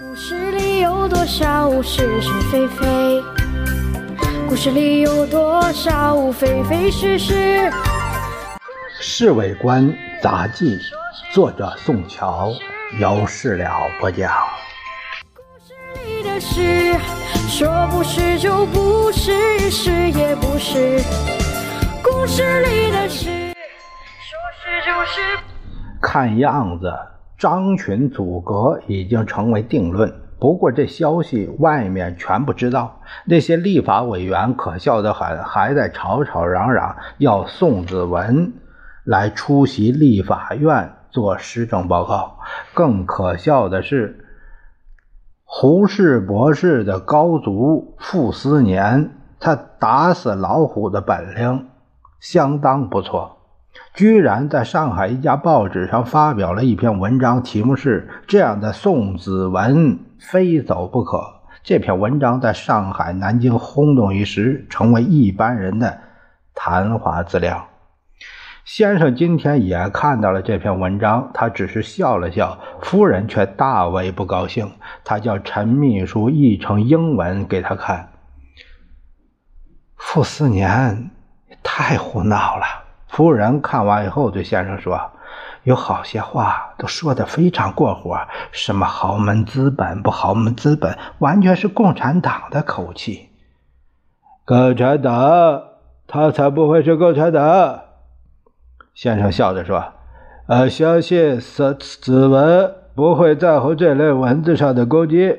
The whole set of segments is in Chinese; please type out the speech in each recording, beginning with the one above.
故事里有多少是是非非？故事里有多少非非是是？《侍卫官杂记》，作者宋乔，由事了播讲。故事里的事，说不是就不是，是也不是。故事里的事，说是就是。看样子，张群阻隔已经成为定论。不过这消息外面全不知道，那些立法委员可笑得很，还在吵吵嚷嚷要宋子文来出席立法院做施政报告。更可笑的是，胡适博士的高足傅斯年，他打死老虎的本领相当不错。居然在上海一家报纸上发表了一篇文章，题目是“这样的宋子文非走不可”。这篇文章在上海、南京轰动一时，成为一般人的谈话资料。先生今天也看到了这篇文章，他只是笑了笑，夫人却大为不高兴。他叫陈秘书译成英文给他看。傅斯年太胡闹了。夫人看完以后对先生说：“有好些话都说得非常过火，什么豪门资本不豪门资本，完全是共产党的口气。共产党，他才不会是共产党。”先生笑着说：“呃，相信子子文不会在乎这类文字上的攻击，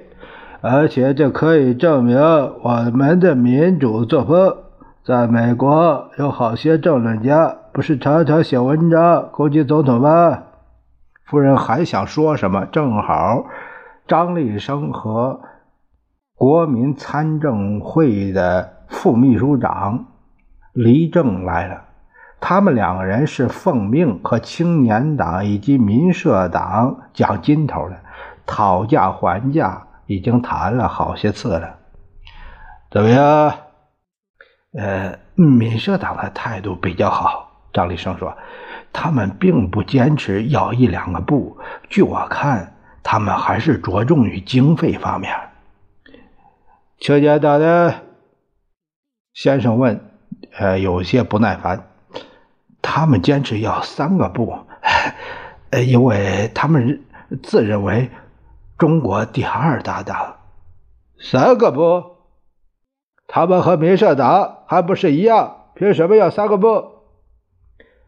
而且这可以证明我们的民主作风。在美国有好些政论家。”不是常常写文章攻击总统吗？夫人还想说什么，正好张立生和国民参政会的副秘书长黎正来了。他们两个人是奉命和青年党以及民社党讲金头的，讨价还价已经谈了好些次了。怎么样？呃，民社党的态度比较好。张立生说：“他们并不坚持要一两个部，据我看，他们还是着重于经费方面。”邱家大的先生问：“呃，有些不耐烦。他们坚持要三个部，因为他们自认为中国第二大党。三个部，他们和民社党还不是一样？凭什么要三个部？”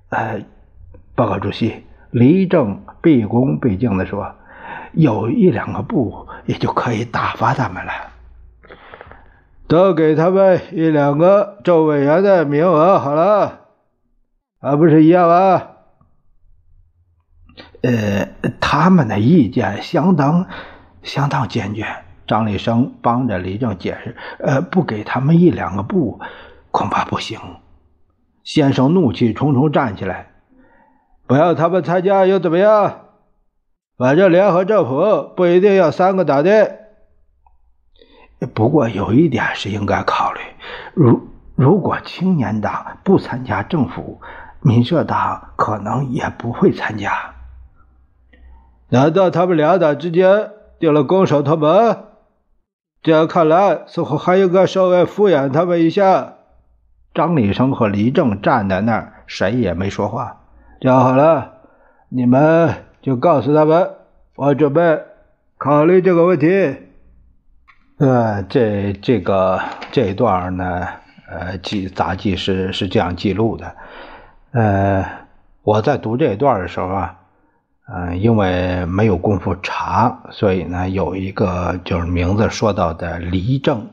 呃，报告主席，黎正毕恭毕敬地说：“有一两个部，也就可以打发他们了。都给他们一两个州委员的名额好了，还不是一样啊？”呃，他们的意见相当相当坚决。张立生帮着黎正解释：“呃，不给他们一两个部，恐怕不行。”先生怒气冲冲站起来，不要他们参加又怎么样？反正联合政府不一定要三个党的。不过有一点是应该考虑：如如果青年党不参加政府，民社党可能也不会参加。难道他们两党之间定了攻守同盟？这样看来，似乎还应该稍微敷衍他们一下。张立生和黎正站在那儿，谁也没说话。讲好了，你们就告诉他们，我准备考虑这个问题。呃，这这个这一段呢，呃，记杂记是是这样记录的。呃，我在读这一段的时候啊，嗯，因为没有功夫查，所以呢，有一个就是名字说到的黎正。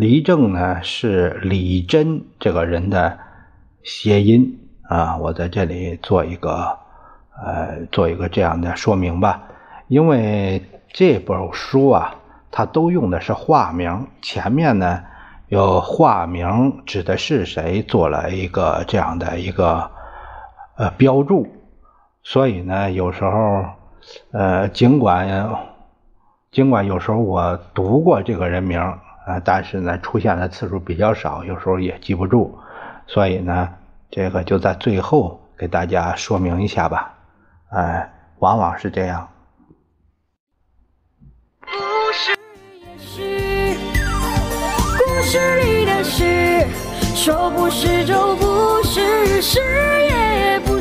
黎正呢是李真这个人的谐音啊，我在这里做一个呃做一个这样的说明吧。因为这本书啊，它都用的是化名，前面呢有化名指的是谁做了一个这样的一个呃标注，所以呢有时候呃尽管尽管有时候我读过这个人名。啊但是呢出现的次数比较少有时候也记不住。所以呢这个就在最后给大家说明一下吧。唉往往是这样。故事里的事说不是就不是是也不